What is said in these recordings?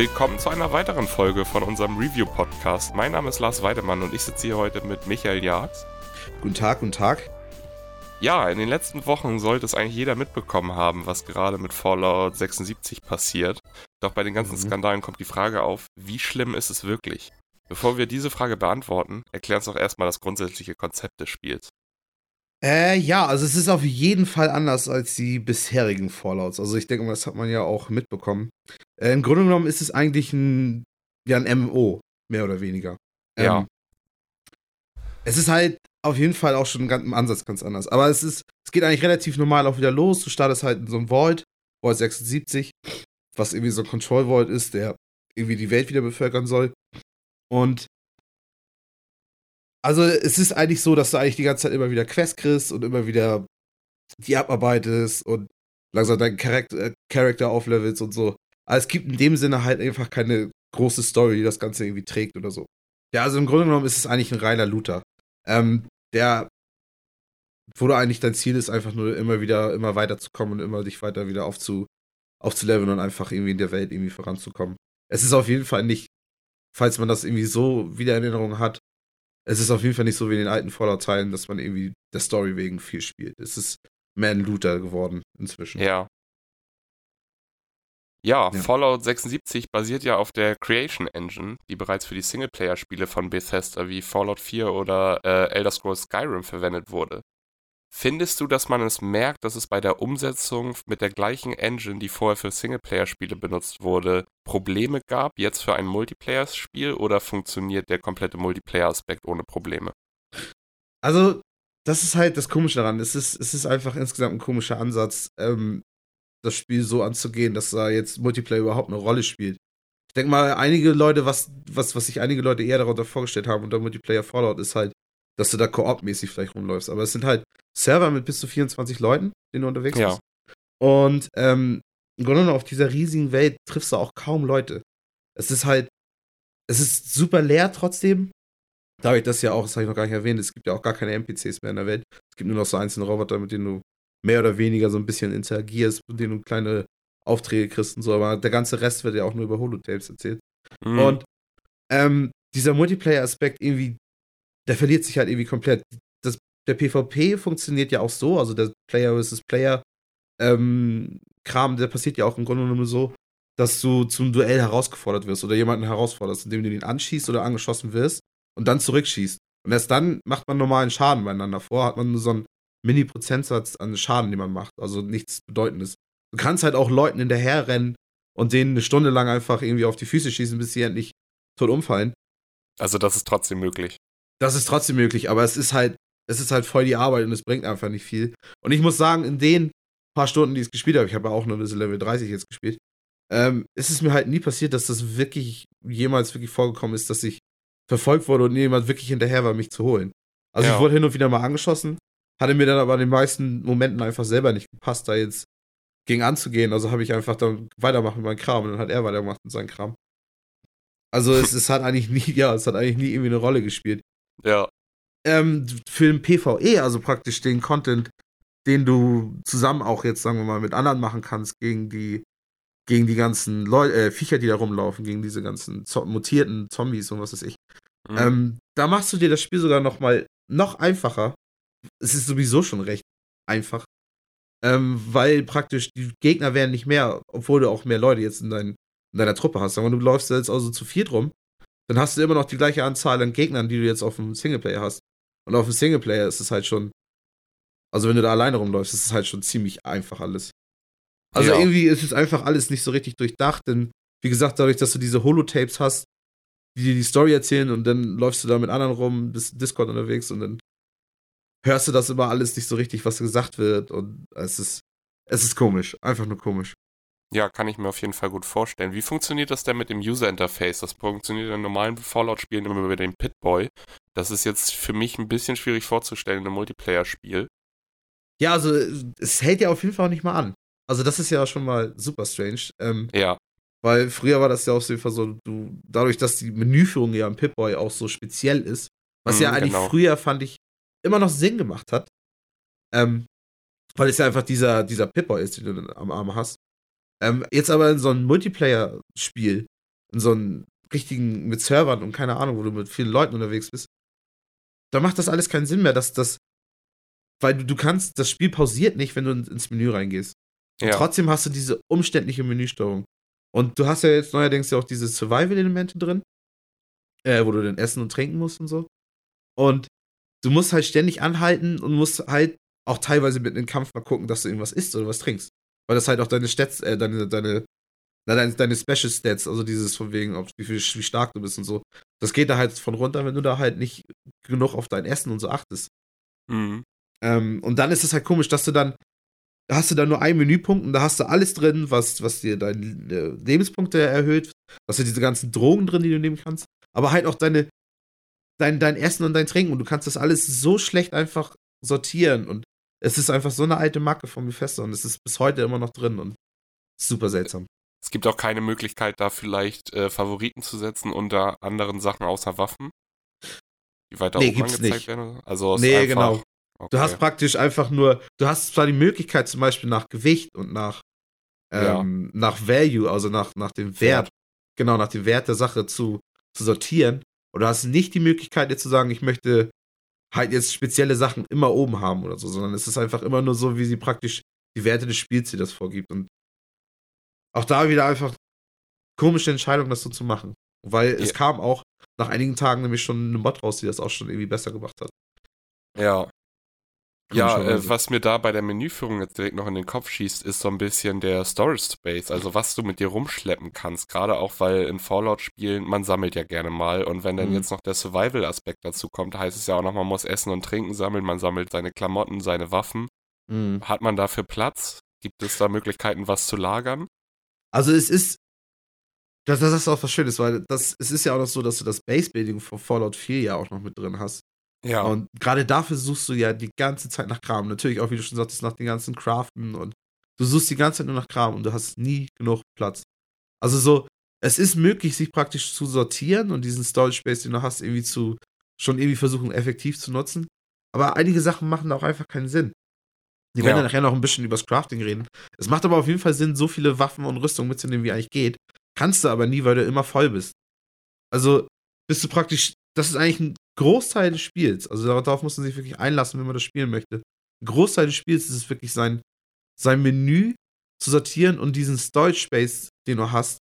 Willkommen zu einer weiteren Folge von unserem Review-Podcast. Mein Name ist Lars Weidemann und ich sitze hier heute mit Michael Jags. Guten Tag, guten Tag. Ja, in den letzten Wochen sollte es eigentlich jeder mitbekommen haben, was gerade mit Fallout 76 passiert. Doch bei den ganzen mhm. Skandalen kommt die Frage auf, wie schlimm ist es wirklich? Bevor wir diese Frage beantworten, erklären uns doch erstmal das grundsätzliche Konzept des Spiels. Äh, ja, also es ist auf jeden Fall anders als die bisherigen Fallouts. Also ich denke mal, das hat man ja auch mitbekommen. Äh, Im Grunde genommen ist es eigentlich ein, ja, ein MMO, mehr oder weniger. Ähm, ja. Es ist halt auf jeden Fall auch schon im Ansatz ganz anders. Aber es ist, es geht eigentlich relativ normal auch wieder los. Du startest halt in so einem Vault, Vault 76, was irgendwie so ein Control Vault ist, der irgendwie die Welt wieder bevölkern soll. Und also es ist eigentlich so, dass du eigentlich die ganze Zeit immer wieder Quests kriegst und immer wieder die abarbeitest und langsam deinen Charakter, äh, auflevelst und so. Aber es gibt in dem Sinne halt einfach keine große Story, die das Ganze irgendwie trägt oder so. Ja, also im Grunde genommen ist es eigentlich ein reiner Looter. Ähm, der, wo du eigentlich dein Ziel ist, einfach nur immer wieder, immer weiterzukommen und immer dich weiter wieder aufzu, aufzuleveln und einfach irgendwie in der Welt irgendwie voranzukommen. Es ist auf jeden Fall nicht, falls man das irgendwie so wieder in Erinnerung hat, es ist auf jeden Fall nicht so wie in den alten Fallout-Teilen, dass man irgendwie der Story wegen viel spielt. Es ist mehr ein Looter geworden inzwischen. Ja. Ja, ja, Fallout 76 basiert ja auf der Creation Engine, die bereits für die Singleplayer-Spiele von Bethesda wie Fallout 4 oder äh, Elder Scrolls Skyrim verwendet wurde. Findest du, dass man es merkt, dass es bei der Umsetzung mit der gleichen Engine, die vorher für Singleplayer-Spiele benutzt wurde, Probleme gab, jetzt für ein Multiplayer-Spiel oder funktioniert der komplette Multiplayer-Aspekt ohne Probleme? Also, das ist halt das Komische daran. Es ist, es ist einfach insgesamt ein komischer Ansatz, ähm, das Spiel so anzugehen, dass da jetzt Multiplayer überhaupt eine Rolle spielt. Ich denke mal, einige Leute, was, was, was sich einige Leute eher darunter vorgestellt haben unter Multiplayer Fallout, ist halt, dass du da koop-mäßig vielleicht rumläufst. Aber es sind halt Server mit bis zu 24 Leuten, denen du unterwegs ja. bist. Und ähm, im Grunde genommen auf dieser riesigen Welt triffst du auch kaum Leute. Es ist halt, es ist super leer trotzdem. Da habe ich das ja auch, das habe ich noch gar nicht erwähnt, es gibt ja auch gar keine NPCs mehr in der Welt. Es gibt nur noch so einzelne Roboter, mit denen du mehr oder weniger so ein bisschen interagierst, mit denen du kleine Aufträge kriegst und so, aber der ganze Rest wird ja auch nur über Holotapes erzählt. Mhm. Und ähm, dieser Multiplayer-Aspekt irgendwie der verliert sich halt irgendwie komplett. Das, der PvP funktioniert ja auch so, also der Player versus Player ähm, Kram, der passiert ja auch im Grunde genommen so, dass du zum Duell herausgefordert wirst oder jemanden herausforderst, indem du ihn anschießt oder angeschossen wirst und dann zurückschießt. Und erst dann macht man normalen Schaden beieinander vor, hat man nur so einen Mini-Prozentsatz an Schaden, den man macht, also nichts Bedeutendes. Du kannst halt auch Leuten hinterherrennen und denen eine Stunde lang einfach irgendwie auf die Füße schießen, bis sie endlich tot umfallen. Also das ist trotzdem möglich. Das ist trotzdem möglich, aber es ist halt, es ist halt voll die Arbeit und es bringt einfach nicht viel. Und ich muss sagen, in den paar Stunden, die ich gespielt habe, ich habe ja auch nur diese Level 30 jetzt gespielt, ähm, ist es mir halt nie passiert, dass das wirklich jemals wirklich vorgekommen ist, dass ich verfolgt wurde und jemand wirklich hinterher war, mich zu holen. Also ja. ich wurde hin und wieder mal angeschossen, hatte mir dann aber in den meisten Momenten einfach selber nicht gepasst, da jetzt gegen anzugehen. Also habe ich einfach dann weitermachen mit meinem Kram und dann hat er weitergemacht mit seinem Kram. Also es, es hat eigentlich nie, ja, es hat eigentlich nie irgendwie eine Rolle gespielt. Ja. Ähm, für den PvE, also praktisch den Content, den du zusammen auch jetzt, sagen wir mal, mit anderen machen kannst, gegen die, gegen die ganzen Leute, äh, Viecher, die da rumlaufen, gegen diese ganzen zo mutierten Zombies und was weiß ich. Mhm. Ähm, da machst du dir das Spiel sogar noch mal noch einfacher. Es ist sowieso schon recht einfach. Ähm, weil praktisch die Gegner werden nicht mehr, obwohl du auch mehr Leute jetzt in, dein, in deiner Truppe hast. Wir, du läufst jetzt also zu viert rum dann hast du immer noch die gleiche Anzahl an Gegnern, die du jetzt auf dem Singleplayer hast. Und auf dem Singleplayer ist es halt schon, also wenn du da alleine rumläufst, ist es halt schon ziemlich einfach alles. Also ja. irgendwie ist es einfach alles nicht so richtig durchdacht, denn wie gesagt, dadurch, dass du diese Holotapes hast, die dir die Story erzählen und dann läufst du da mit anderen rum, bist Discord unterwegs und dann hörst du das immer alles nicht so richtig, was gesagt wird und es ist, es ist komisch, einfach nur komisch. Ja, kann ich mir auf jeden Fall gut vorstellen. Wie funktioniert das denn mit dem User-Interface? Das funktioniert in normalen Fallout-Spielen immer über den Pitboy. Das ist jetzt für mich ein bisschen schwierig vorzustellen in einem Multiplayer-Spiel. Ja, also es hält ja auf jeden Fall auch nicht mal an. Also das ist ja schon mal super strange. Ähm, ja. Weil früher war das ja auf jeden Fall so, du, dadurch, dass die Menüführung ja im Pitboy auch so speziell ist, was mm, ja eigentlich genau. früher, fand ich, immer noch Sinn gemacht hat. Ähm, weil es ja einfach dieser, dieser Pitboy ist, den du am Arm hast. Ähm, jetzt aber in so einem Multiplayer-Spiel in so einen richtigen, mit Servern und keine Ahnung, wo du mit vielen Leuten unterwegs bist, da macht das alles keinen Sinn mehr, dass das, weil du, du kannst, das Spiel pausiert nicht, wenn du ins Menü reingehst. Ja. Trotzdem hast du diese umständliche Menüsteuerung. Und du hast ja jetzt neuerdings ja auch diese Survival-Elemente drin, äh, wo du dann essen und trinken musst und so. Und du musst halt ständig anhalten und musst halt auch teilweise mit einem Kampf mal gucken, dass du irgendwas isst oder was trinkst. Weil das halt auch deine Stats, äh, deine, deine, deine, deine Special Stats, also dieses von wegen, ob, wie, viel, wie stark du bist und so, das geht da halt von runter, wenn du da halt nicht genug auf dein Essen und so achtest. Mhm. Ähm, und dann ist es halt komisch, dass du dann, da hast du dann nur einen Menüpunkt und da hast du alles drin, was, was dir deine äh, Lebenspunkte erhöht, hast du diese ganzen Drogen drin, die du nehmen kannst, aber halt auch deine, dein, dein Essen und dein Trinken und du kannst das alles so schlecht einfach sortieren und es ist einfach so eine alte Macke von Mephisto und es ist bis heute immer noch drin und super seltsam. Es gibt auch keine Möglichkeit, da vielleicht äh, Favoriten zu setzen unter anderen Sachen außer Waffen, die weiter nee, oben angezeigt nicht. werden. Also nee, genau. Okay. Du hast praktisch einfach nur, du hast zwar die Möglichkeit zum Beispiel nach Gewicht und nach, ähm, ja. nach Value, also nach, nach dem Wert, ja. genau, nach dem Wert der Sache zu, zu sortieren. Und du hast nicht die Möglichkeit, jetzt zu sagen, ich möchte halt jetzt spezielle Sachen immer oben haben oder so, sondern es ist einfach immer nur so, wie sie praktisch die Werte des Spiels dir das vorgibt. Und auch da wieder einfach komische Entscheidung, das so zu machen. Weil ja. es kam auch nach einigen Tagen nämlich schon eine Mod raus, die das auch schon irgendwie besser gemacht hat. Ja. Ja, äh, was mir da bei der Menüführung jetzt direkt noch in den Kopf schießt, ist so ein bisschen der Storage Space, also was du mit dir rumschleppen kannst. Gerade auch, weil in Fallout-Spielen, man sammelt ja gerne mal und wenn dann mhm. jetzt noch der Survival-Aspekt dazu kommt, heißt es ja auch noch, man muss Essen und Trinken sammeln, man sammelt seine Klamotten, seine Waffen. Mhm. Hat man dafür Platz? Gibt es da Möglichkeiten, was zu lagern? Also es ist, das, das ist auch was Schönes, weil das, es ist ja auch noch so, dass du das Base-Building von Fallout 4 ja auch noch mit drin hast. Ja. Und gerade dafür suchst du ja die ganze Zeit nach Kram. Natürlich auch, wie du schon sagtest, nach den ganzen Craften und du suchst die ganze Zeit nur nach Kram und du hast nie genug Platz. Also so, es ist möglich, sich praktisch zu sortieren und diesen Storage Space, den du hast, irgendwie zu, schon irgendwie versuchen, effektiv zu nutzen. Aber einige Sachen machen auch einfach keinen Sinn. Die werden ja. nachher noch ein bisschen übers Crafting reden. Es macht aber auf jeden Fall Sinn, so viele Waffen und Rüstungen mitzunehmen, wie eigentlich geht. Kannst du aber nie, weil du immer voll bist. Also bist du praktisch, das ist eigentlich ein Großteil des Spiels. Also darauf muss man sich wirklich einlassen, wenn man das spielen möchte. Großteil des Spiels ist es wirklich sein, sein Menü zu sortieren und diesen Storage Space, den du hast,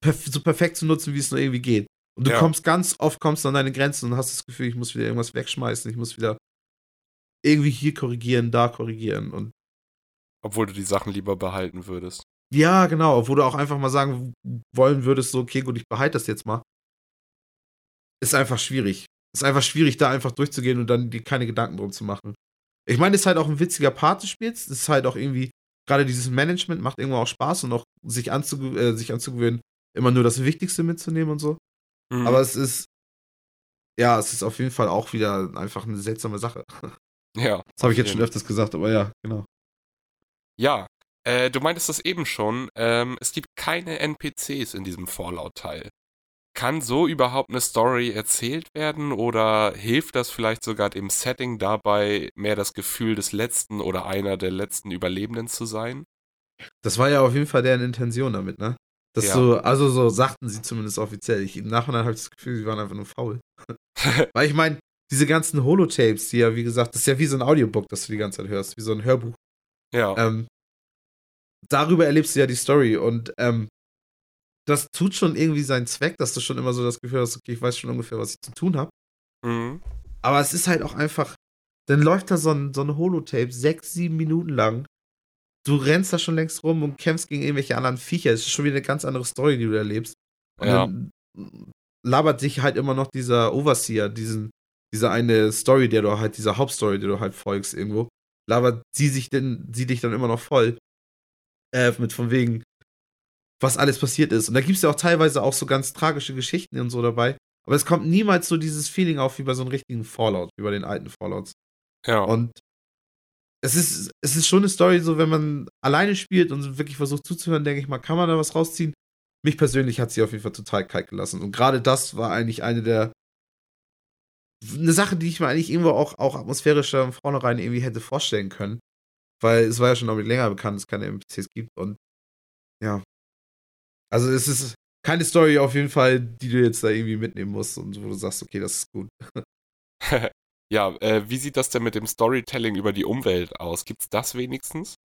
perf so perfekt zu nutzen, wie es nur irgendwie geht. Und du ja. kommst ganz oft kommst an deine Grenzen und hast das Gefühl, ich muss wieder irgendwas wegschmeißen, ich muss wieder irgendwie hier korrigieren, da korrigieren und. Obwohl du die Sachen lieber behalten würdest. Ja, genau, obwohl du auch einfach mal sagen wollen würdest, so, okay, gut, ich behalte das jetzt mal. Ist einfach schwierig. Ist einfach schwierig, da einfach durchzugehen und dann dir keine Gedanken drum zu machen. Ich meine, es ist halt auch ein witziger Part des Spiels. Es ist halt auch irgendwie, gerade dieses Management macht irgendwo auch Spaß und auch sich, anzuge äh, sich anzugewöhnen, immer nur das Wichtigste mitzunehmen und so. Mhm. Aber es ist, ja, es ist auf jeden Fall auch wieder einfach eine seltsame Sache. Ja. Das habe ich jetzt schon öfters gesagt, aber ja, genau. Ja, äh, du meintest das eben schon. Ähm, es gibt keine NPCs in diesem Fallout-Teil. Kann so überhaupt eine Story erzählt werden oder hilft das vielleicht sogar dem Setting dabei, mehr das Gefühl des letzten oder einer der letzten Überlebenden zu sein? Das war ja auf jeden Fall deren Intention damit, ne? Das ja. so, also so sagten sie zumindest offiziell. Ich, Im Nachhinein habe ich das Gefühl, sie waren einfach nur faul. Weil ich meine, diese ganzen Holotapes, die ja, wie gesagt, das ist ja wie so ein Audiobook, das du die ganze Zeit hörst, wie so ein Hörbuch. Ja. Ähm, darüber erlebst du ja die Story und ähm, das tut schon irgendwie seinen Zweck, dass du schon immer so das Gefühl hast, okay, ich weiß schon ungefähr, was ich zu tun habe. Mhm. Aber es ist halt auch einfach, dann läuft da so ein, so ein Holotape sechs, sieben Minuten lang. Du rennst da schon längst rum und kämpfst gegen irgendwelche anderen Viecher. Es ist schon wieder eine ganz andere Story, die du erlebst. Und ja. dann labert sich halt immer noch dieser Overseer, diesen, diese eine Story, der du halt, diese Hauptstory, die du halt folgst irgendwo, labert sie sich denn, sie dich dann immer noch voll. Äh, mit von wegen, was alles passiert ist. Und da gibt es ja auch teilweise auch so ganz tragische Geschichten und so dabei. Aber es kommt niemals so dieses Feeling auf wie bei so einem richtigen Fallout, wie bei den alten Fallouts. Ja. Und es ist, es ist schon eine Story, so wenn man alleine spielt und wirklich versucht zuzuhören, denke ich mal, kann man da was rausziehen. Mich persönlich hat sie auf jeden Fall total kalt gelassen. Und gerade das war eigentlich eine der eine Sache, die ich mir eigentlich irgendwo auch, auch atmosphärischer im Vornherein irgendwie hätte vorstellen können. Weil es war ja schon damit länger bekannt, dass es keine NPCs gibt und ja. Also es ist, keine Story auf jeden Fall, die du jetzt da irgendwie mitnehmen musst und wo du sagst, okay, das ist gut. ja, äh, wie sieht das denn mit dem Storytelling über die Umwelt aus? Gibt's das wenigstens?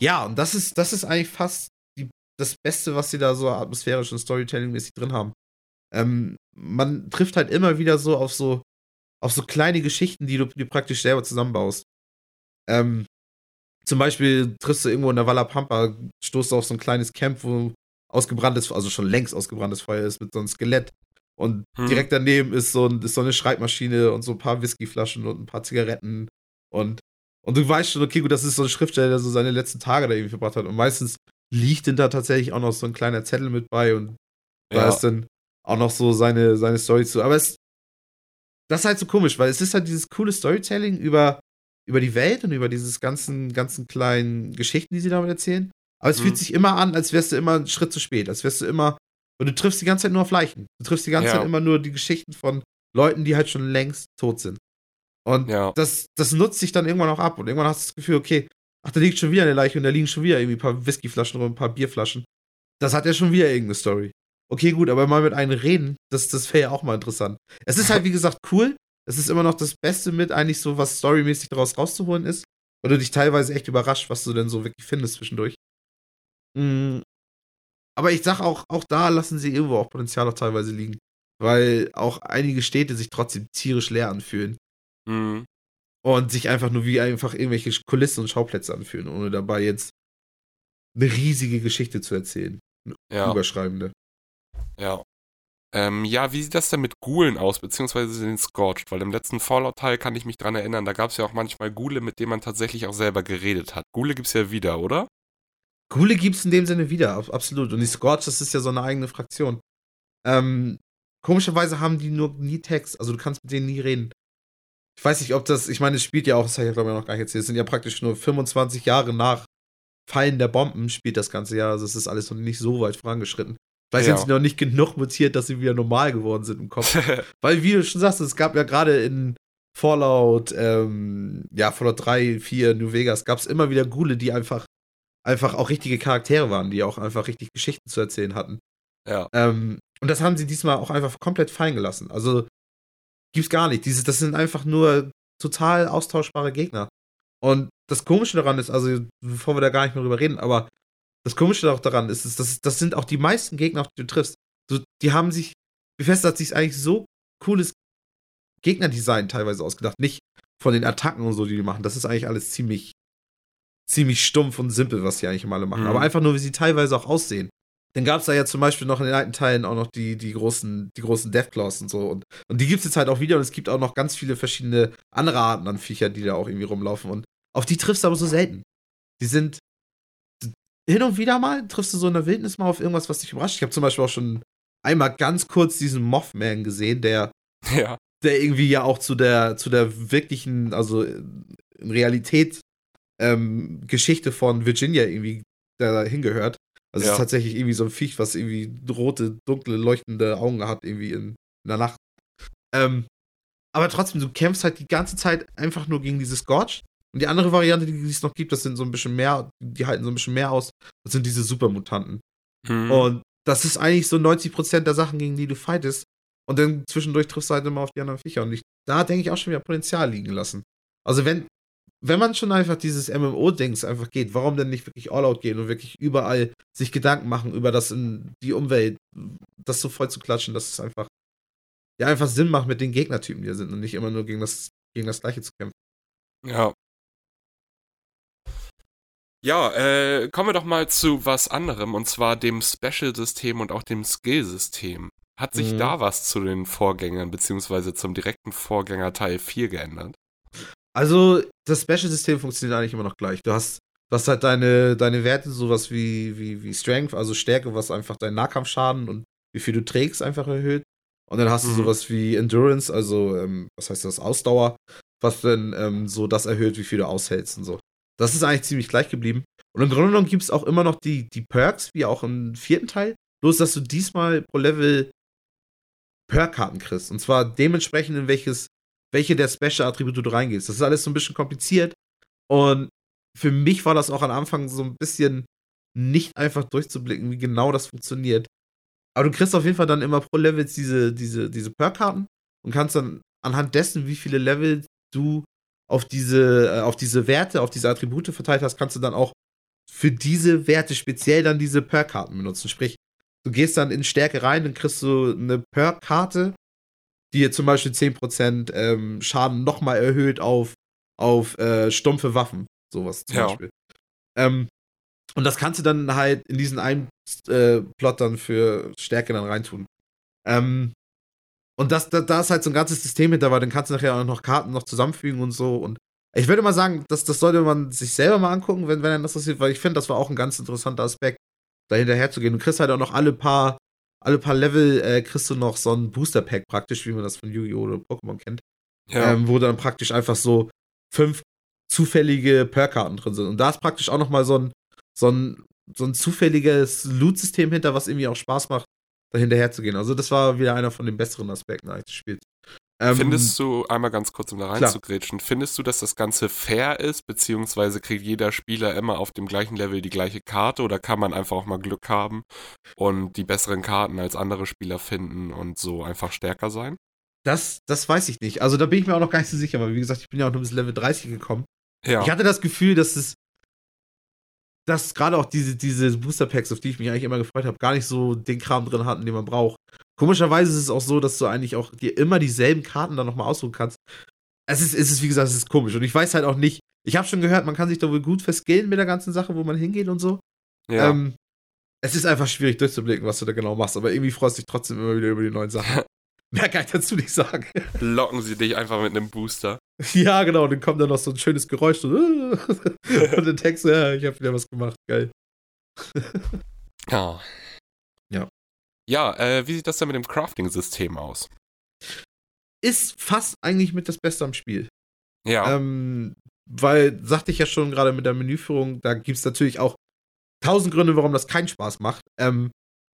Ja, und das ist, das ist eigentlich fast die, das Beste, was sie da so atmosphärisch und Storytelling-mäßig drin haben. Ähm, man trifft halt immer wieder so auf so, auf so kleine Geschichten, die du dir praktisch selber zusammenbaust. Ähm, zum Beispiel triffst du irgendwo in der Walla Pampa, stoßt du auf so ein kleines Camp, wo ausgebranntes, also schon längst ausgebranntes Feuer ist mit so einem Skelett. Und hm. direkt daneben ist so, ein, ist so eine Schreibmaschine und so ein paar Whiskyflaschen und ein paar Zigaretten. Und, und du weißt schon, okay, gut, das ist so ein Schriftsteller, der so seine letzten Tage da irgendwie verbracht hat. Und meistens liegt denn da tatsächlich auch noch so ein kleiner Zettel mit bei und ja. da ist dann auch noch so seine, seine Story zu. Aber es, das ist halt so komisch, weil es ist halt dieses coole Storytelling über, über die Welt und über dieses ganzen, ganzen kleinen Geschichten, die sie damit erzählen. Aber es mhm. fühlt sich immer an, als wärst du immer einen Schritt zu spät. Als wärst du immer. Und du triffst die ganze Zeit nur auf Leichen. Du triffst die ganze ja. Zeit immer nur die Geschichten von Leuten, die halt schon längst tot sind. Und ja. das, das nutzt sich dann irgendwann auch ab. Und irgendwann hast du das Gefühl, okay, ach, da liegt schon wieder eine Leiche und da liegen schon wieder irgendwie ein paar Whiskyflaschen und ein paar Bierflaschen. Das hat ja schon wieder irgendeine Story. Okay, gut, aber mal mit einem reden, das, das wäre ja auch mal interessant. Es ist halt, wie gesagt, cool. Es ist immer noch das Beste mit, eigentlich so, was storymäßig daraus rauszuholen ist. Weil du dich teilweise echt überrascht, was du denn so wirklich findest zwischendurch. Mhm. Aber ich sag auch, auch da lassen sie irgendwo auch Potenzial auch teilweise liegen. Weil auch einige Städte sich trotzdem tierisch leer anfühlen. Mhm. Und sich einfach nur wie einfach irgendwelche Kulissen und Schauplätze anfühlen, ohne dabei jetzt eine riesige Geschichte zu erzählen. Eine ja. überschreibende. Ja. Ähm, ja, wie sieht das denn mit Gulen aus, beziehungsweise den Scorched? Weil im letzten Fallout-Teil kann ich mich dran erinnern, da gab es ja auch manchmal Gule, mit denen man tatsächlich auch selber geredet hat. Gule gibt's ja wieder, oder? Gule gibt's in dem Sinne wieder, absolut. Und die Scorched, das ist ja so eine eigene Fraktion. Ähm, komischerweise haben die nur nie Text, also du kannst mit denen nie reden. Ich weiß nicht, ob das, ich meine, es spielt ja auch, das habe ich ja glaube ich noch gar nicht erzählt, es sind ja praktisch nur 25 Jahre nach Fallen der Bomben spielt das ganze Jahr, also es ist alles noch nicht so weit vorangeschritten. Vielleicht ja. sind sie noch nicht genug mutiert, dass sie wieder normal geworden sind im Kopf. Weil, wie du schon sagst, es gab ja gerade in Fallout, ähm, ja, Fallout 3, 4, New Vegas, gab es immer wieder Gule, die einfach, einfach auch richtige Charaktere waren, die auch einfach richtig Geschichten zu erzählen hatten. Ja. Ähm, und das haben sie diesmal auch einfach komplett fallen gelassen. Also, gibt's gar nicht. Diese, das sind einfach nur total austauschbare Gegner. Und das Komische daran ist, also, bevor wir da gar nicht mehr drüber reden, aber das Komische auch daran ist, ist das, das sind auch die meisten Gegner, auf die du triffst. So, die haben sich, Bethesda hat sich eigentlich so cooles Gegnerdesign teilweise ausgedacht. Nicht von den Attacken und so, die die machen. Das ist eigentlich alles ziemlich, ziemlich stumpf und simpel, was die eigentlich immer alle machen. Mhm. Aber einfach nur, wie sie teilweise auch aussehen. Dann gab es da ja zum Beispiel noch in den alten Teilen auch noch die, die großen, die großen Deathclaws und so. Und, und die gibt es jetzt halt auch wieder und es gibt auch noch ganz viele verschiedene andere Arten an Viecher, die da auch irgendwie rumlaufen. Und auf die triffst du aber so selten. Die sind, hin und wieder mal triffst du so in der Wildnis mal auf irgendwas, was dich überrascht. Ich habe zum Beispiel auch schon einmal ganz kurz diesen Mothman gesehen, der, ja. der irgendwie ja auch zu der, zu der wirklichen, also in Realität ähm, Geschichte von Virginia irgendwie da hingehört. Also ja. es ist tatsächlich irgendwie so ein Viech, was irgendwie rote, dunkle, leuchtende Augen hat, irgendwie in, in der Nacht. Ähm, aber trotzdem, du kämpfst halt die ganze Zeit einfach nur gegen dieses Scorch und die andere Variante, die es noch gibt, das sind so ein bisschen mehr, die halten so ein bisschen mehr aus, das sind diese Supermutanten. Hm. Und das ist eigentlich so 90% der Sachen, gegen die du fightest. Und dann zwischendurch triffst du halt immer auf die anderen Viecher. Und ich, da denke ich auch schon wieder Potenzial liegen lassen. Also wenn, wenn man schon einfach dieses MMO-Dings einfach geht, warum denn nicht wirklich All-Out gehen und wirklich überall sich Gedanken machen über das in die Umwelt, das so voll zu klatschen, dass es einfach, ja, einfach Sinn macht mit den Gegnertypen, die da sind und nicht immer nur gegen das, gegen das Gleiche zu kämpfen. Ja, ja, äh, kommen wir doch mal zu was anderem, und zwar dem Special-System und auch dem Skill-System. Hat sich mhm. da was zu den Vorgängern, beziehungsweise zum direkten Vorgänger Teil 4 geändert? Also, das Special-System funktioniert eigentlich immer noch gleich. Du hast, du hast halt deine, deine Werte, sowas wie, wie, wie Strength, also Stärke, was einfach deinen Nahkampfschaden und wie viel du trägst, einfach erhöht. Und dann hast mhm. du sowas wie Endurance, also, ähm, was heißt das, Ausdauer, was dann ähm, so das erhöht, wie viel du aushältst und so. Das ist eigentlich ziemlich gleich geblieben. Und im Grunde genommen gibt es auch immer noch die, die Perks, wie auch im vierten Teil. Bloß, dass du diesmal pro Level Perk-Karten kriegst. Und zwar dementsprechend, in welches, welche der Special-Attribute du reingehst. Das ist alles so ein bisschen kompliziert. Und für mich war das auch am Anfang so ein bisschen nicht einfach durchzublicken, wie genau das funktioniert. Aber du kriegst auf jeden Fall dann immer pro Level diese, diese, diese Perk-Karten und kannst dann anhand dessen, wie viele Level du auf diese, äh, auf diese Werte, auf diese Attribute verteilt hast, kannst du dann auch für diese Werte speziell dann diese Perk-Karten benutzen. Sprich, du gehst dann in Stärke rein, dann kriegst du eine Perk-Karte, die jetzt zum Beispiel 10% ähm, Schaden nochmal erhöht auf, auf äh, stumpfe Waffen. Sowas zum Ja. Beispiel. Ähm, und das kannst du dann halt in diesen einen äh, Plot dann für Stärke dann reintun. Ähm, und das, da, da ist halt so ein ganzes System hinter, weil dann kannst du nachher auch noch Karten noch zusammenfügen und so. Und ich würde mal sagen, das, das sollte man sich selber mal angucken, wenn, wenn er das interessiert, weil ich finde, das war auch ein ganz interessanter Aspekt, da hinterher zu gehen. Du kriegst halt auch noch alle paar, alle paar Level, äh, kriegst du noch so ein Booster-Pack praktisch, wie man das von Yu-Gi-Oh! oder Pokémon kennt. Ja. Ähm, wo dann praktisch einfach so fünf zufällige Perk-Karten drin sind. Und da ist praktisch auch noch mal so ein, so ein, so ein zufälliges Loot-System hinter, was irgendwie auch Spaß macht, da hinterher zu gehen. Also das war wieder einer von den besseren Aspekten eigentlich des Spiels. Ähm, Findest du, einmal ganz kurz, um da reinzugrätschen, findest du, dass das Ganze fair ist, beziehungsweise kriegt jeder Spieler immer auf dem gleichen Level die gleiche Karte oder kann man einfach auch mal Glück haben und die besseren Karten als andere Spieler finden und so einfach stärker sein? das, das weiß ich nicht. Also da bin ich mir auch noch gar nicht so sicher, weil wie gesagt, ich bin ja auch nur bis Level 30 gekommen. Ja. Ich hatte das Gefühl, dass es dass gerade auch diese, diese Booster Packs, auf die ich mich eigentlich immer gefreut habe, gar nicht so den Kram drin hatten, den man braucht. Komischerweise ist es auch so, dass du eigentlich auch dir immer dieselben Karten dann nochmal aussuchen kannst. Es ist, es ist, wie gesagt, es ist komisch. Und ich weiß halt auch nicht, ich habe schon gehört, man kann sich da wohl gut verskillen mit der ganzen Sache, wo man hingeht und so. ja. Ähm, es ist einfach schwierig durchzublicken, was du da genau machst, aber irgendwie freust du dich trotzdem immer wieder über die neuen Sachen. Mehr kann ich dazu nicht sagen. Locken sie dich einfach mit einem Booster. Ja, genau, dann kommt dann noch so ein schönes Geräusch so, und dann denkst du, ja, ich habe wieder was gemacht, geil. Ja. Ja. Ja, äh, wie sieht das denn mit dem Crafting-System aus? Ist fast eigentlich mit das Beste am Spiel. Ja. Ähm, weil, sagte ich ja schon gerade mit der Menüführung, da gibt es natürlich auch tausend Gründe, warum das keinen Spaß macht. Ähm,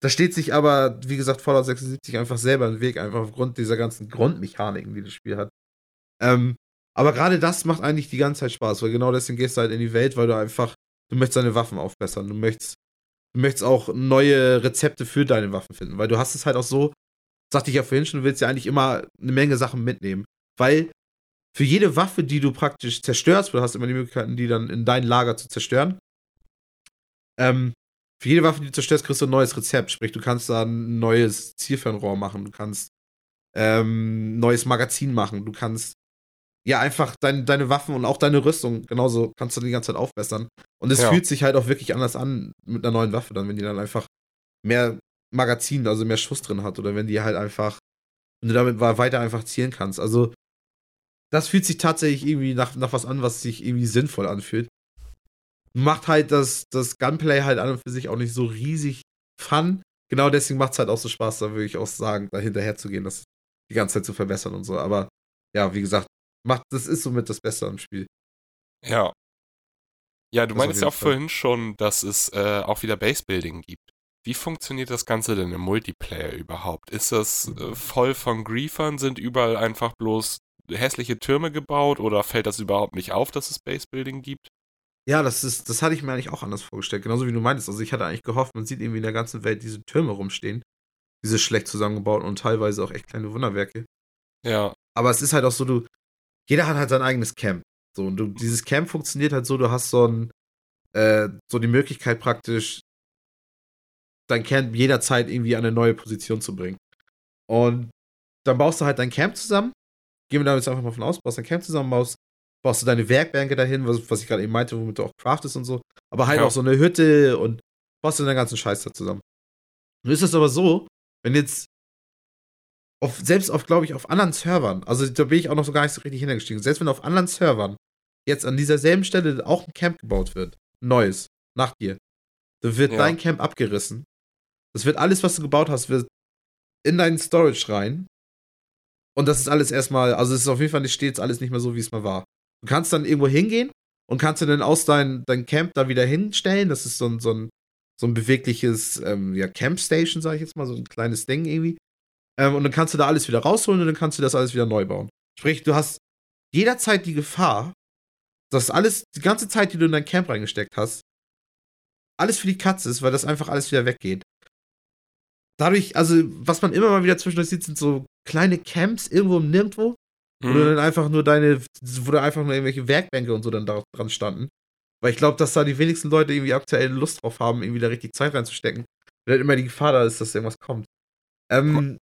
da steht sich aber, wie gesagt, Fallout 76 einfach selber im Weg, einfach aufgrund dieser ganzen Grundmechaniken, die das Spiel hat. Ähm, aber gerade das macht eigentlich die ganze Zeit Spaß, weil genau deswegen gehst du halt in die Welt, weil du einfach, du möchtest deine Waffen aufbessern, du möchtest, du möchtest auch neue Rezepte für deine Waffen finden, weil du hast es halt auch so, sagte ich ja vorhin schon, du willst ja eigentlich immer eine Menge Sachen mitnehmen, weil für jede Waffe, die du praktisch zerstörst, du hast immer die Möglichkeiten, die dann in dein Lager zu zerstören, ähm, für jede Waffe, die du zerstörst, kriegst du ein neues Rezept. Sprich, du kannst da ein neues Zielfernrohr machen, du kannst ähm, neues Magazin machen, du kannst ja einfach dein, deine Waffen und auch deine Rüstung genauso kannst du die ganze Zeit aufbessern. Und es Ja. fühlt sich halt auch wirklich anders an mit einer neuen Waffe, dann, wenn die dann einfach mehr Magazin, also mehr Schuss drin hat, oder wenn die halt einfach, wenn du damit weiter einfach zielen kannst. Also, das fühlt sich tatsächlich irgendwie nach, nach was an, was sich irgendwie sinnvoll anfühlt. Macht halt das, das Gunplay halt an und für sich auch nicht so riesig fun. Genau deswegen macht es halt auch so Spaß, da würde ich auch sagen, da hinterher zu gehen, das die ganze Zeit zu verbessern und so. Aber ja, wie gesagt, macht, das ist somit das Beste am Spiel. Ja. Ja, du Das meintest auf ja auch Fall. vorhin schon, dass es äh, auch wieder Base-Building gibt. Wie funktioniert das Ganze denn im Multiplayer überhaupt? Ist das äh, voll von Griefern? Sind überall einfach bloß hässliche Türme gebaut oder fällt das überhaupt nicht auf, dass es Base-Building gibt? Ja, das ist, das hatte ich mir eigentlich auch anders vorgestellt, genauso wie du meintest. Also ich hatte eigentlich gehofft, man sieht irgendwie in der ganzen Welt diese Türme rumstehen. Diese schlecht zusammengebauten und teilweise auch echt kleine Wunderwerke. Ja, Aber es ist halt auch so, du, jeder hat halt sein eigenes Camp. So, und du, dieses Camp funktioniert halt so, du hast so ein, äh, so die Möglichkeit praktisch, dein Camp jederzeit irgendwie an eine neue Position zu bringen. Und dann baust du halt dein Camp zusammen. Gehen wir da jetzt einfach mal von aus, baust dein Camp zusammen, baust, baust du deine Werkbänke dahin, was, was ich gerade eben meinte, womit du auch craftest und so. Aber halt Ja. auch so eine Hütte und baust du den ganzen Scheiß da zusammen. Nun ist das aber so, wenn jetzt auf, selbst auf, glaube ich, auf anderen Servern, also da bin ich auch noch so gar nicht so richtig hintergestiegen, selbst wenn auf anderen Servern jetzt an dieser selben Stelle auch ein Camp gebaut wird, neues, nach dir, dann wird Ja. dein Camp abgerissen. Das wird alles, was du gebaut hast, wird in deinen Storage rein. Und das ist alles erstmal, also es ist auf jeden Fall nicht stets alles nicht mehr so, wie es mal war. Du kannst dann irgendwo hingehen und kannst du dann aus dein, dein Camp da wieder hinstellen. Das ist so ein, so ein, so ein bewegliches ähm, ja, Campstation, sage ich jetzt mal, so ein kleines Ding irgendwie. Ähm, und dann kannst du da alles wieder rausholen und dann kannst du das alles wieder neu bauen. Sprich, du hast jederzeit die Gefahr, dass alles, die ganze Zeit, die du in dein Camp reingesteckt hast, alles für die Katze ist, weil das einfach alles wieder weggeht. dadurch, also was man immer mal wieder zwischendurch sieht, sind so kleine Camps irgendwo im Nirgendwo, wo Mhm. du dann einfach nur deine, wo da einfach nur irgendwelche Werkbänke und so dann da dran standen. Weil ich glaube, dass da die wenigsten Leute irgendwie aktuell Lust drauf haben, irgendwie da richtig Zeit reinzustecken. Weil halt immer die Gefahr da ist, dass irgendwas kommt. Ähm,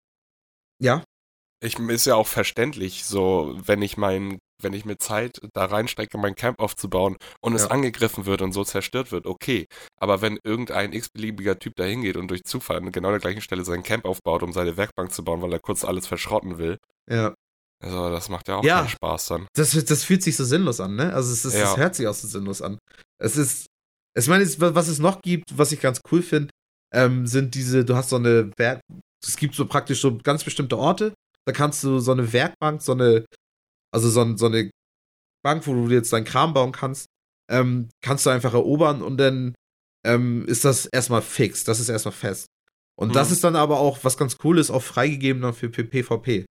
ja, Ich ist ja auch verständlich, so wenn ich mein, wenn ich mir Zeit da reinstecke, mein Camp aufzubauen und es Ja. angegriffen wird und so zerstört wird, okay. Aber wenn irgendein x-beliebiger Typ da hingeht und durch Zufall an genau der gleichen Stelle sein Camp aufbaut, um seine Werkbank zu bauen, weil er kurz alles verschrotten will, ja. also das macht ja auch Ja. keinen Spaß dann. Das, das fühlt sich so sinnlos an, ne? Also es, ist, Ja. es hört sich auch so sinnlos an. Es ist, ich meine, es- was es noch gibt, was ich ganz cool finde, ähm, sind diese, du hast so eine Werk, es gibt so praktisch so ganz bestimmte Orte, da kannst du so eine Werkbank, so eine, also so, so eine Bank, wo du jetzt deinen Kram bauen kannst, ähm, kannst du einfach erobern und dann ähm, ist das erstmal fix, das ist erstmal fest. Und das Mhm. ist dann aber auch, was ganz cool ist, auch freigegeben dann für PvP.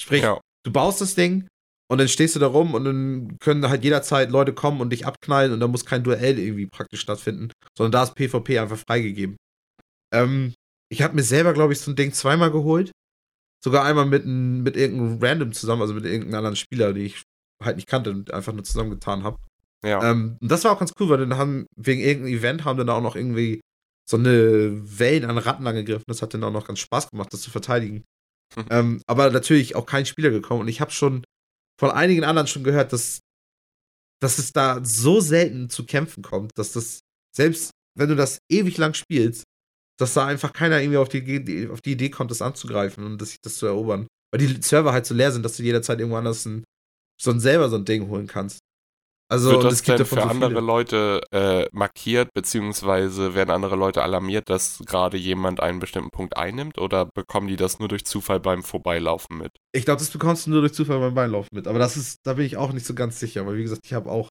Sprich, Ja. du baust das Ding und dann stehst du da rum und dann können halt jederzeit Leute kommen und dich abknallen und da muss kein Duell irgendwie praktisch stattfinden, sondern da ist PvP einfach freigegeben. Ähm, ich habe mir selber, glaube ich, so ein Ding zweimal geholt. Sogar einmal mit, n- mit irgendeinem Random zusammen, also mit irgendeinem anderen Spieler, den ich halt nicht kannte und einfach nur zusammengetan habe. Ja. Ähm, und das war auch ganz cool, weil dann haben, wegen irgendeinem Event haben dann auch noch irgendwie so eine Wellen an Ratten angegriffen. Das hat dann auch noch ganz Spaß gemacht, das zu verteidigen. Mhm. ähm, aber natürlich auch kein Spieler gekommen. Und ich habe schon von einigen anderen schon gehört, dass, dass es da so selten zu Kämpfen kommt, dass das, selbst wenn du das ewig lang spielst, dass da einfach keiner irgendwie auf die, Idee- auf die Idee kommt, das anzugreifen und das, das zu erobern. Weil die Server halt so leer sind, dass du jederzeit irgendwo anders ein, so ein selber so ein Ding holen kannst. Also, Wird das denn für so andere viele. Leute äh, markiert, beziehungsweise werden andere Leute alarmiert, dass gerade jemand einen bestimmten Punkt einnimmt oder bekommen die das nur durch Zufall beim Vorbeilaufen mit? Ich glaube, das bekommst du nur durch Zufall beim Beinlaufen mit. Aber das ist, da bin ich auch nicht so ganz sicher, weil wie gesagt, ich habe auch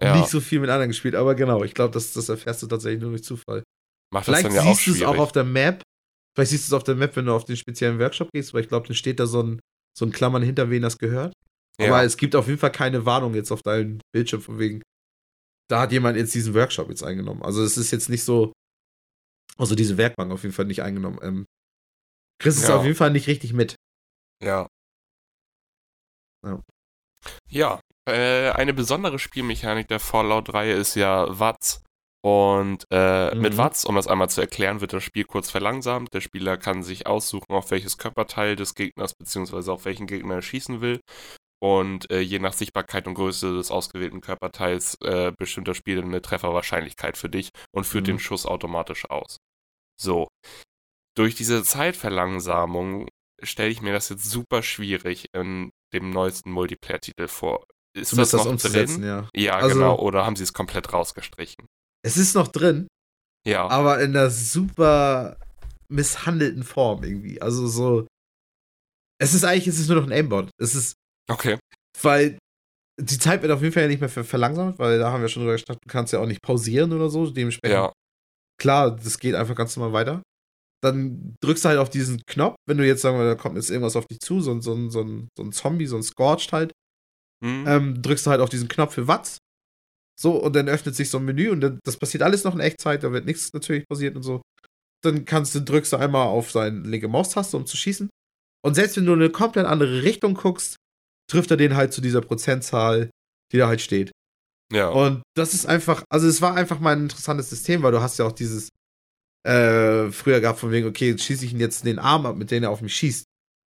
Ja, nicht so viel mit anderen gespielt. Aber genau, ich glaube, das, das erfährst du tatsächlich nur durch Zufall. Macht das Vielleicht dann ja auch siehst du es auch auf der Map. Vielleicht siehst du es auf der Map, wenn du auf den speziellen Workshop gehst, weil ich glaube, dann steht da so ein, so ein Klammern hinter, wen das gehört. ja. Aber es gibt auf jeden Fall keine Warnung jetzt auf deinem Bildschirm von wegen, da hat jemand jetzt diesen Workshop jetzt eingenommen. Also es ist jetzt nicht so, also diese Werkbank auf jeden Fall nicht eingenommen. Ähm, kriegst es Ja. auf jeden Fall nicht richtig mit. Ja. Ja. Ja, äh, eine besondere Spielmechanik der Fallout-Reihe ist ja Watts. Und äh, Mhm. mit Watts, um das einmal zu erklären, wird das Spiel kurz verlangsamt. Der Spieler kann sich aussuchen, auf welches Körperteil des Gegners bzw. auf welchen Gegner er schießen will. Und äh, je nach Sichtbarkeit und Größe des ausgewählten Körperteils äh, bestimmt das Spiel eine Trefferwahrscheinlichkeit für dich und führt Mhm. den Schuss automatisch aus. So. Durch diese Zeitverlangsamung stelle ich mir das jetzt super schwierig in dem neuesten Multiplayer-Titel vor. Ist Zumindest das das noch umzusetzen, drin? ja. Ja, Also- genau. Oder haben sie es komplett rausgestrichen? Es ist noch drin, Ja. aber in einer super misshandelten Form irgendwie. Also so. Es ist eigentlich, es ist nur noch ein Aimbot. Es ist, Okay. weil die Zeit wird auf jeden Fall ja nicht mehr ver verlangsamt, weil da haben wir schon drüber gesprochen, du kannst ja auch nicht pausieren oder so. Dementsprechend, Ja. klar, das geht einfach ganz normal weiter. Dann drückst du halt auf diesen Knopf, wenn du jetzt sagen wir, da kommt jetzt irgendwas auf dich zu, so, ein- so, ein- so, ein, so ein Zombie, so ein Scorched halt, Hm. ähm, drückst du halt auf diesen Knopf für Watts. So, und dann öffnet sich so ein Menü und dann, das passiert alles noch in Echtzeit, da wird nichts natürlich passiert und so. Dann kannst du, drückst du einmal auf seine linke Maustaste, um zu schießen. Und selbst wenn du in eine komplett andere Richtung guckst, trifft er den halt zu dieser Prozentzahl, die da halt steht. ja. Und das ist einfach, also es war einfach mal ein interessantes System, weil du hast ja auch dieses äh, früher gehabt von wegen, okay, jetzt schieße ich ihn jetzt den Arm ab, mit dem er auf mich schießt,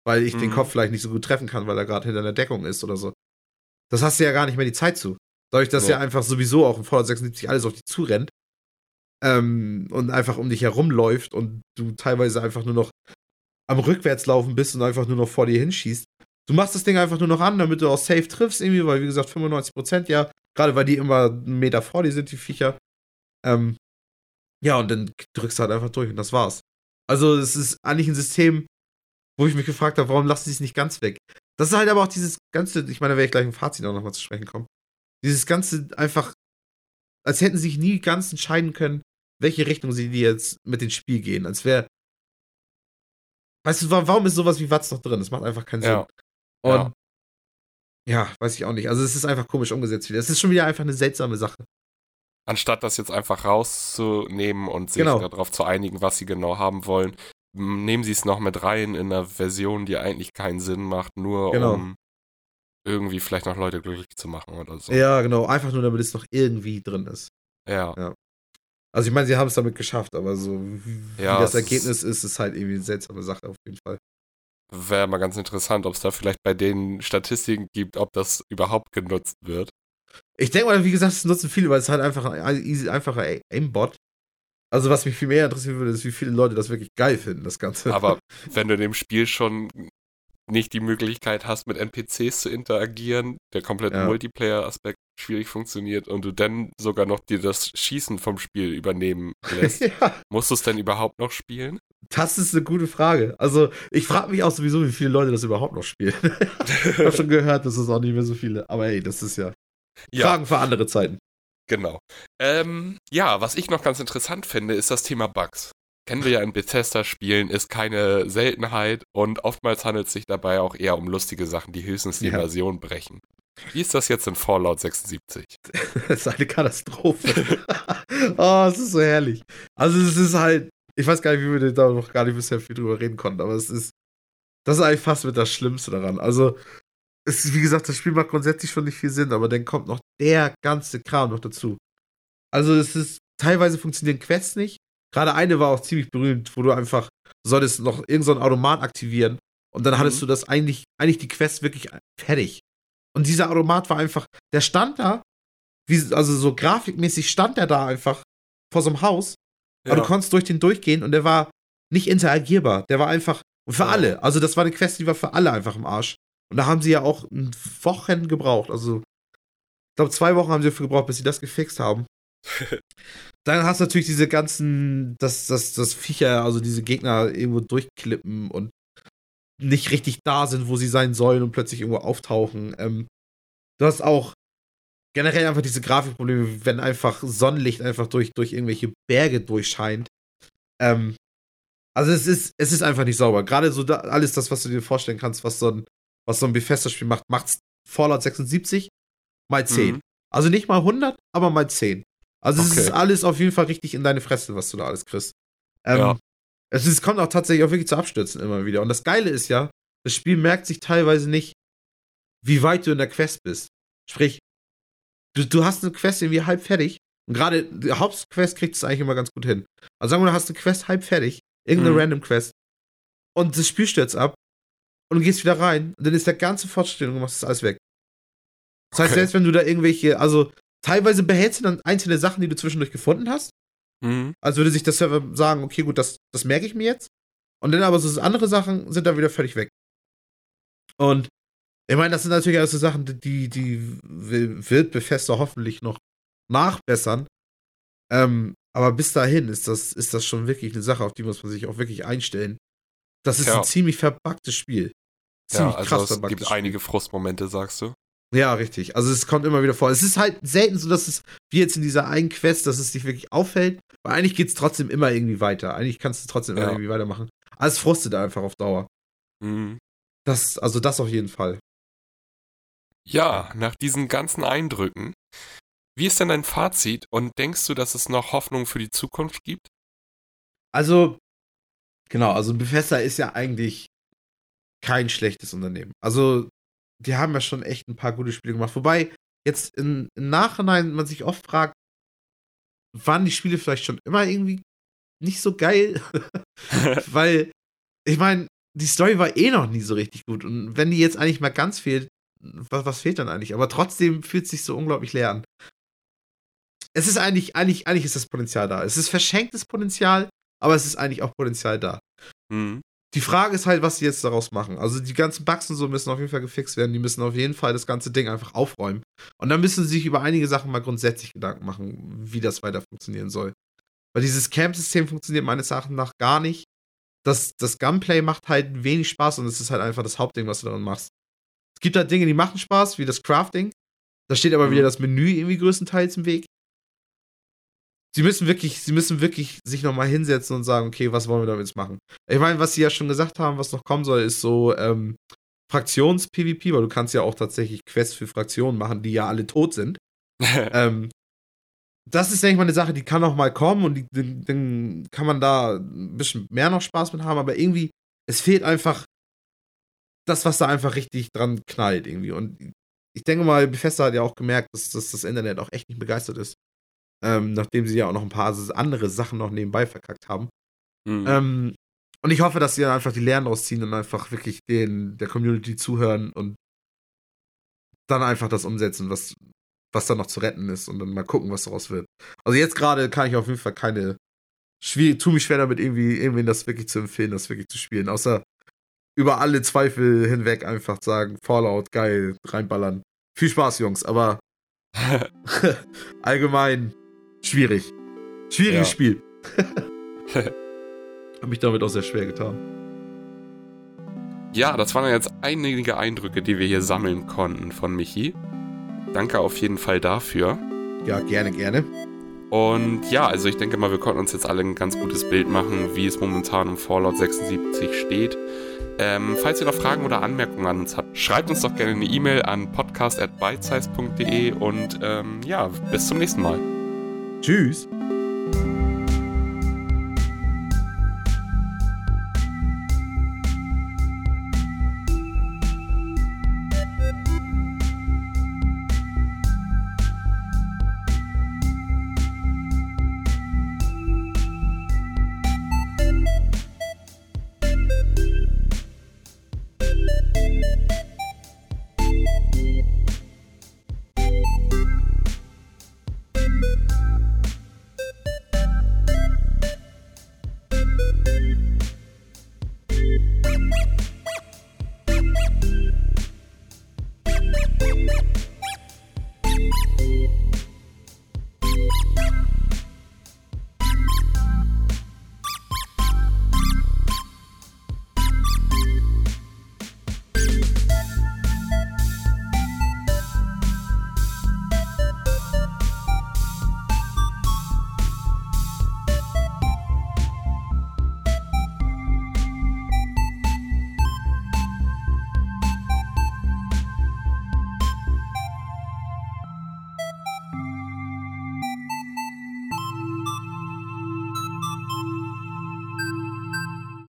weil ich den Mhm. Kopf vielleicht nicht so gut treffen kann, weil er gerade hinter der Deckung ist oder so. Das hast du ja gar nicht mehr die Zeit zu. Dadurch, dass Nee. ja einfach sowieso auch im Fallout 76 alles auf dich zurennt ähm, und einfach um dich herumläuft und du teilweise einfach nur noch am Rückwärtslaufen bist und einfach nur noch vor dir hinschießt. Du machst das Ding einfach nur noch an, damit du auch safe triffst, irgendwie, weil, wie gesagt, 95% ja, gerade weil die immer einen Meter vor dir sind, die Viecher. Ähm, ja, und dann drückst du halt einfach durch und das war's. Also, es ist eigentlich ein System, wo ich mich gefragt habe, warum lassen sie es nicht ganz weg? Das ist halt aber auch dieses ganze, ich meine, da werde ich gleich im Fazit auch nochmal zu sprechen kommen. Dieses ganze einfach, als hätten sie sich nie ganz entscheiden können, welche Richtung sie jetzt mit dem Spiel gehen. Als wäre. Weißt du, wa- warum ist sowas wie Watts noch drin? Das macht einfach keinen Sinn. Ja. Und ja. weiß ich auch nicht. Also es ist einfach komisch umgesetzt wieder. Es ist schon wieder einfach eine seltsame Sache. Anstatt das jetzt einfach rauszunehmen und sich Genau. darauf zu einigen, was sie genau haben wollen, nehmen sie es noch mit rein in einer Version, die eigentlich keinen Sinn macht, nur Genau. um irgendwie vielleicht noch Leute glücklich zu machen oder so. Ja, genau. Einfach nur, damit es noch irgendwie drin ist. Ja. Also ich meine, sie haben es damit geschafft, aber so wie Ja, das Ergebnis ist, ist halt irgendwie eine seltsame Sache auf jeden Fall. Wäre mal ganz interessant, ob es da vielleicht bei den Statistiken gibt, ob das überhaupt genutzt wird. Ich denke mal, wie gesagt, es nutzen viele, weil es halt einfach ein easy, einfacher Aimbot. Also was mich viel mehr interessieren würde, ist, wie viele Leute das wirklich geil finden, das Ganze. Aber wenn du in dem Spiel schon nicht die Möglichkeit hast, mit NPCs zu interagieren, der komplette Ja. Multiplayer-Aspekt schwierig funktioniert und du dann sogar noch dir das Schießen vom Spiel übernehmen lässt, ja, musst du es denn überhaupt noch spielen? das ist eine gute Frage. Also ich frage mich auch sowieso, wie viele Leute das überhaupt noch spielen. ich habe schon gehört, das ist auch nicht mehr so viele. Aber hey, das ist ja, Ja, Fragen für andere Zeiten. genau. Ähm, ja, was ich noch ganz interessant finde, ist das Thema Bugs. Kennen wir ja in Bethesda-Spielen, ist keine Seltenheit und oftmals handelt es sich dabei auch eher um lustige Sachen, die höchstens die Ja. Immersion brechen. Wie ist das jetzt in Fallout 76? Das ist eine Katastrophe. oh, es ist so herrlich. Also es ist halt, ich weiß gar nicht, wie wir da noch gar nicht bisher viel drüber reden konnten, aber es ist, das ist eigentlich fast mit das Schlimmste daran. Also, es ist, wie gesagt, das Spiel macht grundsätzlich schon nicht viel Sinn, aber dann kommt noch der ganze Kram noch dazu. Also es ist, teilweise funktionieren Quests nicht. Gerade eine war auch ziemlich berühmt, wo du einfach solltest noch irgendeinen so Automat aktivieren und dann hattest Mhm. du das eigentlich, eigentlich die Quest wirklich fertig. Und dieser Automat war einfach, der stand da, wie, also so grafikmäßig stand der da einfach vor so einem Haus, aber du konntest durch den durchgehen und der war nicht interagierbar. Der war einfach für Ja. alle. Also das war eine Quest, die war für alle einfach im Arsch. Und da haben sie ja auch ein Wochen gebraucht. Also ich glaube zwei Wochen haben sie dafür gebraucht, bis sie das gefixt haben. Dann hast du natürlich diese ganzen, dass das, das Viecher, also diese Gegner irgendwo durchklippen und nicht richtig da sind, wo sie sein sollen und plötzlich irgendwo auftauchen. Ähm, du hast auch generell einfach diese Grafikprobleme, wenn einfach Sonnenlicht einfach durch, durch irgendwelche Berge durchscheint. Ähm, also es ist, es ist einfach nicht sauber. Gerade so da, alles das, was du dir vorstellen kannst, was so ein, was so ein Bethesda-Spiel macht, macht's Fallout 76 mal 10. Mhm. Also nicht mal 100, aber mal 10. Also es Okay. ist alles auf jeden Fall richtig in deine Fresse, was du da alles kriegst. Ähm, Ja. es, ist, es kommt auch tatsächlich auch wirklich zu Abstürzen immer wieder. Und das Geile ist ja, das Spiel merkt sich teilweise nicht, wie weit du in der Quest bist. Sprich, du, du hast eine Quest irgendwie halb fertig. Und gerade die Hauptquest kriegt es eigentlich immer ganz gut hin. Also sagen wir, du hast eine Quest halb fertig, irgendeine Mhm. Random Quest, und das Spiel stürzt ab und du gehst wieder rein und dann ist der ganze Fortschritt und du machst das alles weg. Das heißt, Okay. selbst wenn du da irgendwelche, also teilweise behältst du dann einzelne Sachen, die du zwischendurch gefunden hast, Mhm. als würde sich der Server sagen, okay, gut, das, das merke ich mir jetzt. Und dann aber so andere Sachen sind dann wieder völlig weg. Und ich meine, das sind natürlich alles so Sachen, die, die wird Bethesda hoffentlich noch nachbessern. Ähm, aber bis dahin ist das, ist das schon wirklich eine Sache, auf die muss man sich auch wirklich einstellen. Das ist Ja. ein ziemlich verpacktes Spiel. Ja, Ziemlich also krass es gibt Spiel. einige Frustmomente, sagst du. Ja, richtig. Also es kommt immer wieder vor. Es ist halt selten so, dass es, wie jetzt in dieser einen Quest, dass es dich wirklich auffällt. Weil eigentlich geht es trotzdem immer irgendwie weiter. Eigentlich kannst du trotzdem immer Ja. irgendwie weitermachen. Aber es frustet einfach auf Dauer. Mhm. Das, also das auf jeden Fall. Ja, nach diesen ganzen Eindrücken, wie ist denn dein Fazit und denkst du, dass es noch Hoffnung für die Zukunft gibt? Also, genau, also Bethesda ist ja eigentlich kein schlechtes Unternehmen. Also, die haben ja schon echt ein paar gute Spiele gemacht. Wobei, jetzt in, im Nachhinein man sich oft fragt, waren die Spiele vielleicht schon immer irgendwie nicht so geil? Weil, ich meine, die Story war eh noch nie so richtig gut. Und wenn die jetzt eigentlich mal ganz fehlt, was, was fehlt dann eigentlich? Aber trotzdem fühlt es sich so unglaublich leer an. Es ist eigentlich, eigentlich, eigentlich ist das Potenzial da. Es ist verschenktes Potenzial, aber es ist eigentlich auch Potenzial da. Mhm. Die Frage ist halt, was sie jetzt daraus machen. Also die ganzen Bugs und so müssen auf jeden Fall gefixt werden. Die müssen auf jeden Fall das ganze Ding einfach aufräumen. Und dann müssen sie sich über einige Sachen mal grundsätzlich Gedanken machen, wie das weiter funktionieren soll. Weil dieses Camp-System funktioniert meines Erachtens nach gar nicht. Das, das Gunplay macht halt wenig Spaß und es ist halt einfach das Hauptding, was du daran machst. Es gibt halt Dinge, die machen Spaß, wie das Crafting. Da steht aber Mhm. wieder das Menü irgendwie größtenteils im Weg. Sie müssen wirklich, sie müssen wirklich sich nochmal hinsetzen und sagen, okay, was wollen wir damit jetzt machen? Ich meine, was sie ja schon gesagt haben, was noch kommen soll, ist so ähm, Fraktions-PvP, weil du kannst ja auch tatsächlich Quests für Fraktionen machen, die ja alle tot sind. ähm, das ist, denke ich mal, eine Sache, die kann auch mal kommen und die, dann, dann kann man da ein bisschen mehr noch Spaß mit haben, aber irgendwie, es fehlt einfach das, was da einfach richtig dran knallt irgendwie. Und ich denke mal, Bethesda hat ja auch gemerkt, dass, dass das Internet auch echt nicht begeistert ist. Ähm, nachdem sie ja auch noch ein paar andere Sachen noch nebenbei verkackt haben. Mhm. Ähm, und ich hoffe, dass sie dann einfach die Lehren rausziehen und einfach wirklich den, der Community zuhören und dann einfach das umsetzen, was, was da noch zu retten ist und dann mal gucken, was daraus wird. Also jetzt gerade kann ich auf jeden Fall keine. Schwierig, tu mich schwer damit, irgendwie, irgendwie das wirklich zu empfehlen, das wirklich zu spielen. Außer über alle Zweifel hinweg einfach sagen, Fallout, geil, reinballern. Viel Spaß, Jungs, aber allgemein schwierig. Schwieriges ja. Spiel. Hab mich damit auch sehr schwer getan. Ja, das waren jetzt einige Eindrücke, die wir hier sammeln konnten von Michi. Danke auf jeden Fall dafür. Ja, gerne, gerne. Und ja, also ich denke mal, wir konnten uns jetzt alle ein ganz gutes Bild machen, wie es momentan um Fallout 76 steht. Ähm, falls ihr noch Fragen oder Anmerkungen an uns habt, schreibt uns doch gerne eine E-Mail an podcast.bitesize.de und ähm, ja, bis zum nächsten Mal. Tschüss!